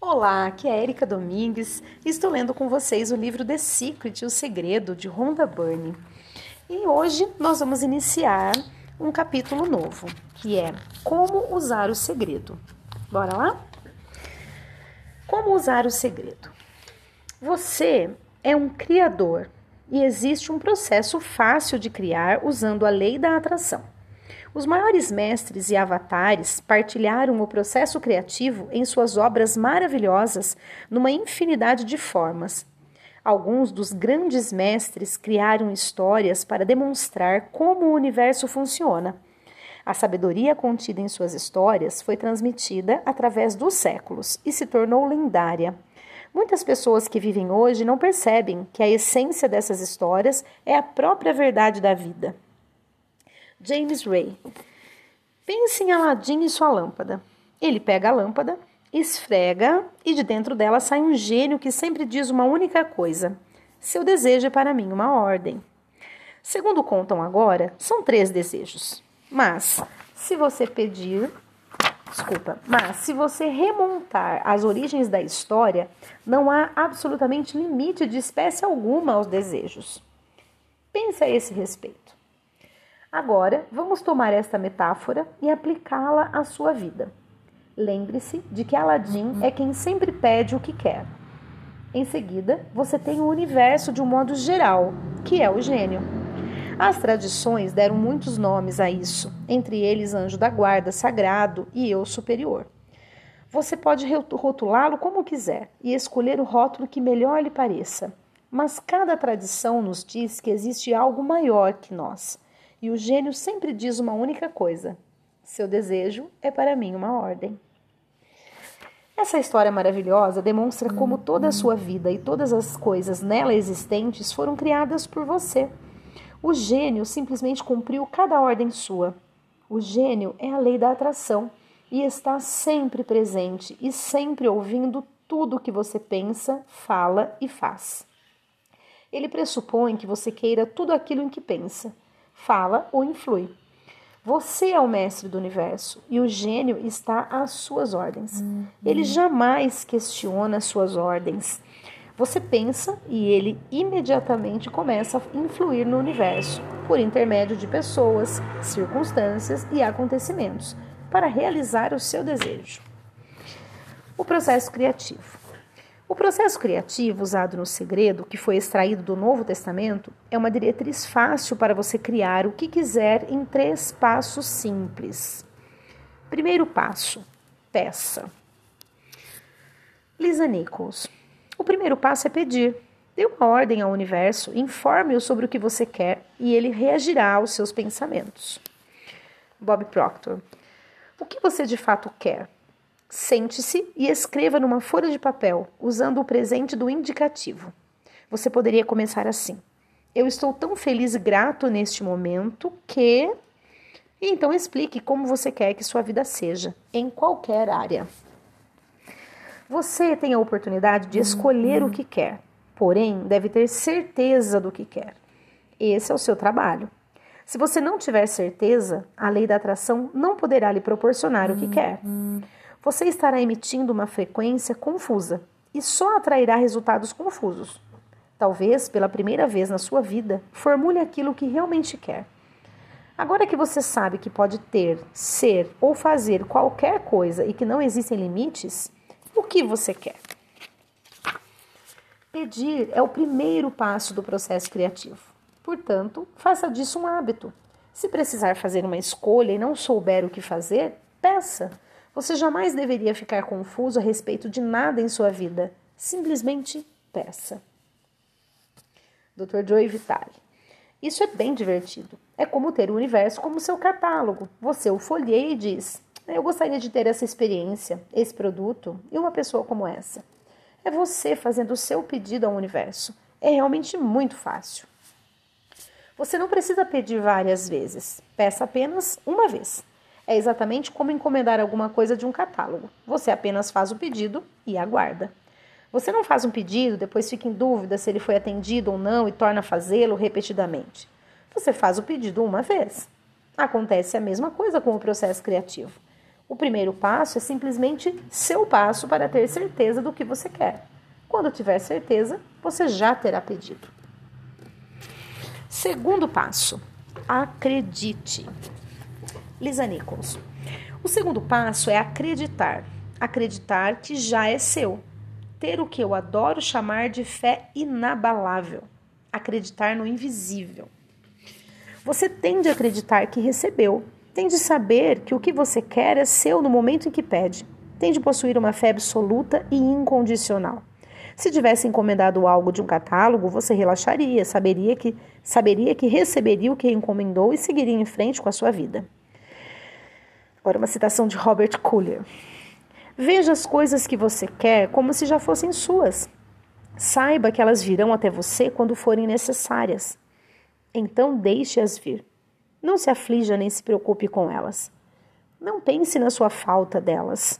Olá, aqui é Erika Domingues estou lendo com vocês o livro The Secret, O Segredo, de Rhonda Byrne. E hoje nós vamos iniciar um capítulo novo, que é Como Usar o Segredo. Bora lá? Como usar o segredo? Você é um criador e existe um processo fácil de criar usando a lei da atração. Os maiores mestres e avatares partilharam o processo criativo em suas obras maravilhosas numa infinidade de formas. Alguns dos grandes mestres criaram histórias para demonstrar como o universo funciona. A sabedoria contida em suas histórias foi transmitida através dos séculos e se tornou lendária. Muitas pessoas que vivem hoje não percebem que a essência dessas histórias é a própria verdade da vida. James Ray. Pense em Aladim e sua lâmpada. Ele pega a lâmpada, esfrega e de dentro dela sai um gênio que sempre diz uma única coisa: Seu desejo é para mim uma ordem. Segundo contam agora, são três desejos. Mas, se você pedir. Desculpa, mas se você remontar as origens da história, não há absolutamente limite de espécie alguma aos desejos. Pense a esse respeito. Agora, vamos tomar esta metáfora e aplicá-la à sua vida. Lembre-se de que Aladim é quem sempre pede o que quer. Em seguida, você tem o universo de um modo geral, que é o gênio. As tradições deram muitos nomes a isso, entre eles anjo da guarda, sagrado e eu superior. Você pode rotulá-lo como quiser e escolher o rótulo que melhor lhe pareça, mas cada tradição nos diz que existe algo maior que nós e o gênio sempre diz uma única coisa: seu desejo é para mim uma ordem. Essa história maravilhosa demonstra como toda a sua vida e todas as coisas nela existentes foram criadas por você. O gênio simplesmente cumpriu cada ordem sua. O gênio é a lei da atração e está sempre presente e sempre ouvindo tudo o que você pensa, fala e faz. Ele pressupõe que você queira tudo aquilo em que pensa fala ou influi. Você é o mestre do universo e o gênio está às suas ordens. Uhum. Ele jamais questiona as suas ordens. Você pensa e ele imediatamente começa a influir no universo por intermédio de pessoas, circunstâncias e acontecimentos para realizar o seu desejo. O processo criativo. O processo criativo usado no segredo, que foi extraído do Novo Testamento, é uma diretriz fácil para você criar o que quiser em três passos simples. Primeiro passo: peça. Lisa Nichols. O primeiro passo é pedir. Dê uma ordem ao universo, informe-o sobre o que você quer e ele reagirá aos seus pensamentos. Bob Proctor. O que você de fato quer? Sente-se e escreva numa folha de papel, usando o presente do indicativo. Você poderia começar assim: Eu estou tão feliz e grato neste momento que. E então explique como você quer que sua vida seja, em qualquer área. Você tem a oportunidade de escolher o que quer, porém deve ter certeza do que quer. Esse é o seu trabalho. Se você não tiver certeza, a lei da atração não poderá lhe proporcionar o que quer você estará emitindo uma frequência confusa e só atrairá resultados confusos. Talvez, pela primeira vez na sua vida, formule aquilo que realmente quer. Agora que você sabe que pode ter, ser ou fazer qualquer coisa e que não existem limites, o que você quer? Pedir é o primeiro passo do processo criativo. Portanto, faça disso um hábito. Se precisar fazer uma escolha e não souber o que fazer, peça. Você jamais deveria ficar confuso a respeito de nada em sua vida. Simplesmente peça. Dr. Joey Vitale. Isso é bem divertido. É como ter o universo como seu catálogo. Você o folheia e diz: Eu gostaria de ter essa experiência, esse produto e uma pessoa como essa. É você fazendo o seu pedido ao universo. É realmente muito fácil. Você não precisa pedir várias vezes. Peça apenas uma vez. É exatamente como encomendar alguma coisa de um catálogo. Você apenas faz o pedido e aguarda. Você não faz um pedido, depois fica em dúvida se ele foi atendido ou não e torna a fazê-lo repetidamente. Você faz o pedido uma vez. Acontece a mesma coisa com o processo criativo. O primeiro passo é simplesmente seu passo para ter certeza do que você quer. Quando tiver certeza, você já terá pedido. Segundo passo: acredite. Lisa Nichols. O segundo passo é acreditar. Acreditar que já é seu. Ter o que eu adoro chamar de fé inabalável. Acreditar no invisível. Você tem de acreditar que recebeu. Tem de saber que o que você quer é seu no momento em que pede. Tem de possuir uma fé absoluta e incondicional. Se tivesse encomendado algo de um catálogo, você relaxaria, saberia que saberia que receberia o que encomendou e seguiria em frente com a sua vida. Agora uma citação de Robert Collier. Veja as coisas que você quer como se já fossem suas. Saiba que elas virão até você quando forem necessárias. Então deixe-as vir. Não se aflija nem se preocupe com elas. Não pense na sua falta delas.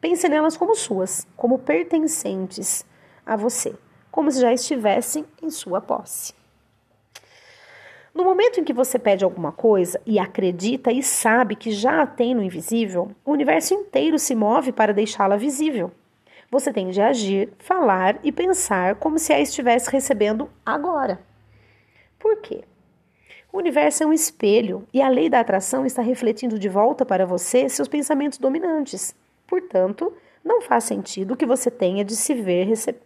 Pense nelas como suas, como pertencentes a você, como se já estivessem em sua posse. No momento em que você pede alguma coisa e acredita e sabe que já a tem no invisível, o universo inteiro se move para deixá-la visível. Você tem de agir, falar e pensar como se a estivesse recebendo agora. Por quê? O universo é um espelho e a lei da atração está refletindo de volta para você seus pensamentos dominantes. Portanto, não faz sentido que você tenha de se ver receber.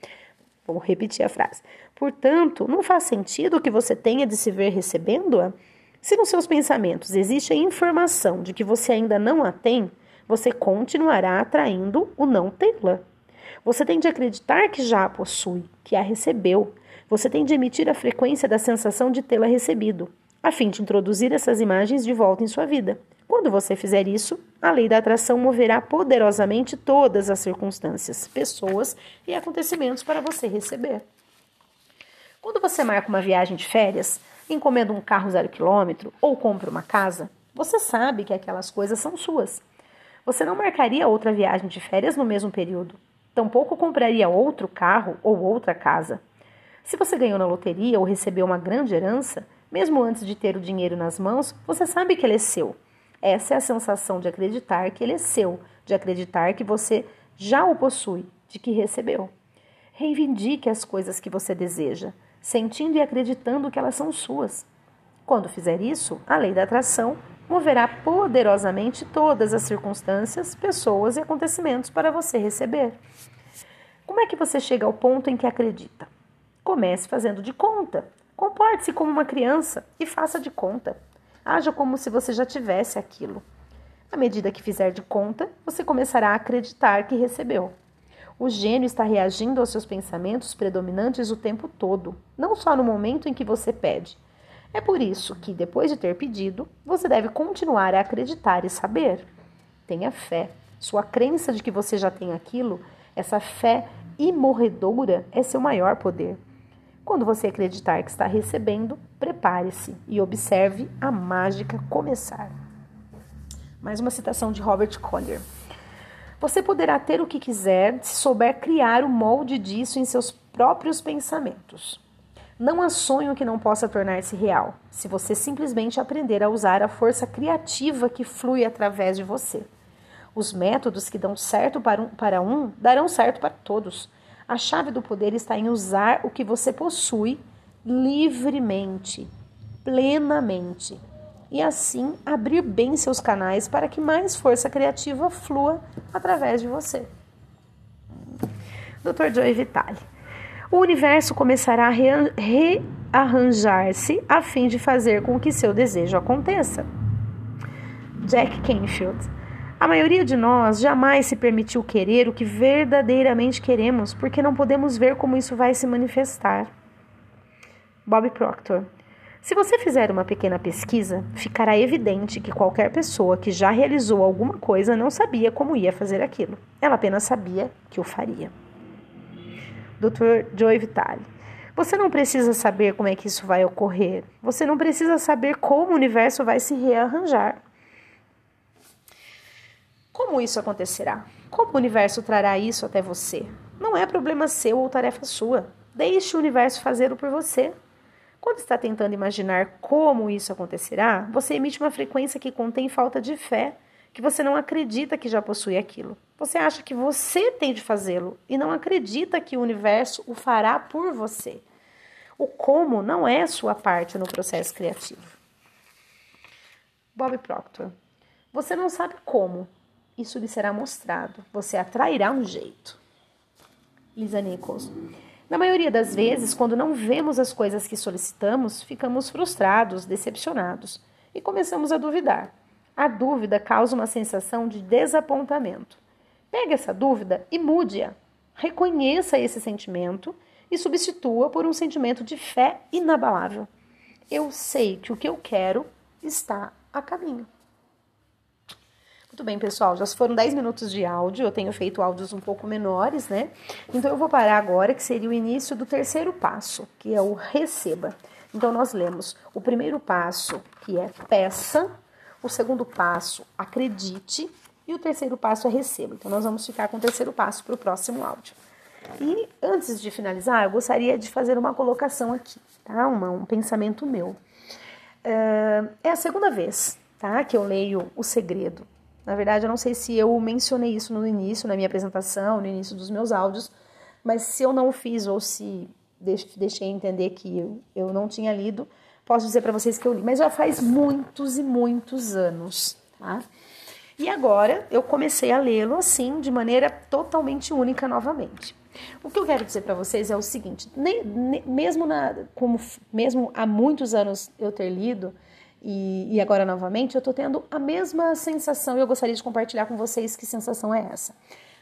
Vou repetir a frase. Portanto, não faz sentido que você tenha de se ver recebendo-a? Se nos seus pensamentos existe a informação de que você ainda não a tem, você continuará atraindo o não tê-la. Você tem de acreditar que já a possui, que a recebeu. Você tem de emitir a frequência da sensação de tê-la recebido, a fim de introduzir essas imagens de volta em sua vida. Quando você fizer isso, a lei da atração moverá poderosamente todas as circunstâncias, pessoas e acontecimentos para você receber. Quando você marca uma viagem de férias, encomenda um carro zero quilômetro ou compra uma casa, você sabe que aquelas coisas são suas. Você não marcaria outra viagem de férias no mesmo período. Tampouco compraria outro carro ou outra casa. Se você ganhou na loteria ou recebeu uma grande herança, mesmo antes de ter o dinheiro nas mãos, você sabe que ele é seu. Essa é a sensação de acreditar que ele é seu, de acreditar que você já o possui, de que recebeu. Reivindique as coisas que você deseja sentindo e acreditando que elas são suas. Quando fizer isso, a lei da atração moverá poderosamente todas as circunstâncias, pessoas e acontecimentos para você receber. Como é que você chega ao ponto em que acredita? Comece fazendo de conta. Comporte-se como uma criança e faça de conta. Haja como se você já tivesse aquilo. À medida que fizer de conta, você começará a acreditar que recebeu. O gênio está reagindo aos seus pensamentos predominantes o tempo todo, não só no momento em que você pede. É por isso que, depois de ter pedido, você deve continuar a acreditar e saber. Tenha fé. Sua crença de que você já tem aquilo, essa fé imorredoura, é seu maior poder. Quando você acreditar que está recebendo, prepare-se e observe a mágica começar. Mais uma citação de Robert Collier. Você poderá ter o que quiser se souber criar o molde disso em seus próprios pensamentos. Não há sonho que não possa tornar-se real, se você simplesmente aprender a usar a força criativa que flui através de você. Os métodos que dão certo para um, para um darão certo para todos. A chave do poder está em usar o que você possui livremente, plenamente e assim abrir bem seus canais para que mais força criativa flua através de você. Dr. Joe Vitale. O universo começará a rearranjar-se a fim de fazer com que seu desejo aconteça. Jack Canfield. A maioria de nós jamais se permitiu querer o que verdadeiramente queremos porque não podemos ver como isso vai se manifestar. Bob Proctor. Se você fizer uma pequena pesquisa, ficará evidente que qualquer pessoa que já realizou alguma coisa não sabia como ia fazer aquilo. Ela apenas sabia que o faria. Dr. Joe Vitale. Você não precisa saber como é que isso vai ocorrer. Você não precisa saber como o universo vai se rearranjar. Como isso acontecerá? Como o universo trará isso até você? Não é problema seu ou tarefa sua. Deixe o universo fazê-lo por você. Quando está tentando imaginar como isso acontecerá, você emite uma frequência que contém falta de fé, que você não acredita que já possui aquilo. Você acha que você tem de fazê-lo e não acredita que o universo o fará por você. O como não é sua parte no processo criativo. Bob Proctor. Você não sabe como. Isso lhe será mostrado. Você atrairá um jeito. Lisa Nichols. Na maioria das vezes, quando não vemos as coisas que solicitamos, ficamos frustrados, decepcionados e começamos a duvidar. A dúvida causa uma sensação de desapontamento. Pegue essa dúvida e mude-a. Reconheça esse sentimento e substitua por um sentimento de fé inabalável. Eu sei que o que eu quero está a caminho. Muito bem, pessoal, já foram 10 minutos de áudio, eu tenho feito áudios um pouco menores, né? Então eu vou parar agora, que seria o início do terceiro passo, que é o receba. Então nós lemos o primeiro passo, que é peça, o segundo passo, acredite, e o terceiro passo é receba. Então nós vamos ficar com o terceiro passo para o próximo áudio. E antes de finalizar, eu gostaria de fazer uma colocação aqui, tá? Um pensamento meu. Uh, é a segunda vez, tá? Que eu leio O Segredo. Na verdade, eu não sei se eu mencionei isso no início, na minha apresentação, no início dos meus áudios, mas se eu não fiz ou se deixei entender que eu, eu não tinha lido, posso dizer para vocês que eu li. Mas já faz muitos e muitos anos, tá? E agora eu comecei a lê-lo assim, de maneira totalmente única novamente. O que eu quero dizer para vocês é o seguinte: nem, nem, mesmo, na, como, mesmo há muitos anos eu ter lido, e, e agora novamente, eu estou tendo a mesma sensação e eu gostaria de compartilhar com vocês que sensação é essa.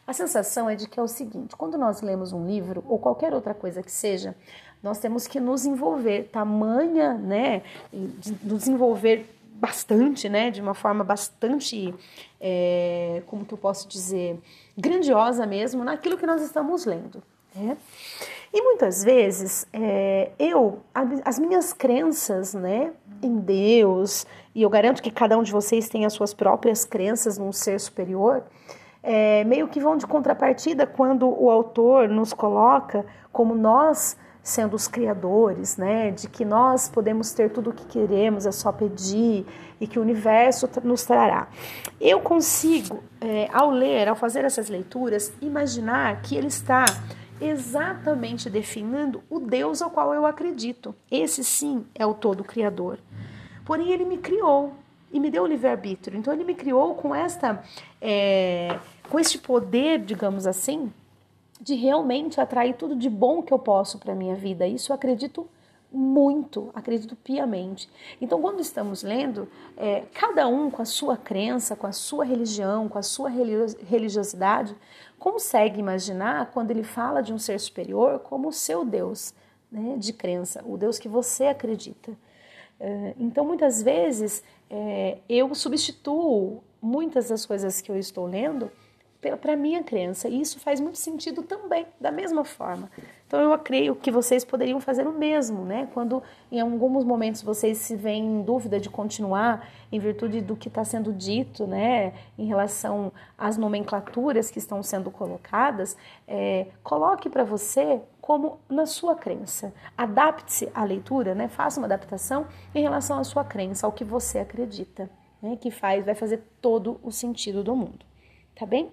A sensação é de que é o seguinte: quando nós lemos um livro ou qualquer outra coisa que seja, nós temos que nos envolver, tamanha, né, nos envolver bastante, né, de uma forma bastante, é, como que eu posso dizer, grandiosa mesmo, naquilo que nós estamos lendo. Né? E muitas vezes é, eu, as minhas crenças, né, em Deus, e eu garanto que cada um de vocês tem as suas próprias crenças num ser superior, é, meio que vão de contrapartida quando o autor nos coloca como nós sendo os criadores, né? De que nós podemos ter tudo o que queremos, é só pedir e que o universo nos trará. Eu consigo, é, ao ler, ao fazer essas leituras, imaginar que ele está exatamente definindo o Deus ao qual eu acredito. Esse sim é o todo criador. Porém, ele me criou e me deu o livre-arbítrio. Então, ele me criou com esta, é, com este poder, digamos assim, de realmente atrair tudo de bom que eu posso para a minha vida. Isso eu acredito muito, acredito piamente. Então, quando estamos lendo, é, cada um com a sua crença, com a sua religião, com a sua religiosidade, consegue imaginar quando ele fala de um ser superior como o seu Deus né, de crença, o Deus que você acredita. É, então, muitas vezes, é, eu substituo muitas das coisas que eu estou lendo para a minha crença. E isso faz muito sentido também, da mesma forma. Então eu creio que vocês poderiam fazer o mesmo, né? Quando em alguns momentos vocês se veem em dúvida de continuar em virtude do que está sendo dito, né? Em relação às nomenclaturas que estão sendo colocadas, é, coloque para você como na sua crença. Adapte-se à leitura, né? Faça uma adaptação em relação à sua crença, ao que você acredita, né? Que faz, vai fazer todo o sentido do mundo tá bem?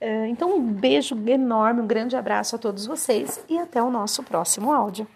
Eh, então, um beijo enorme, um grande abraço a todos vocês e até o nosso próximo áudio.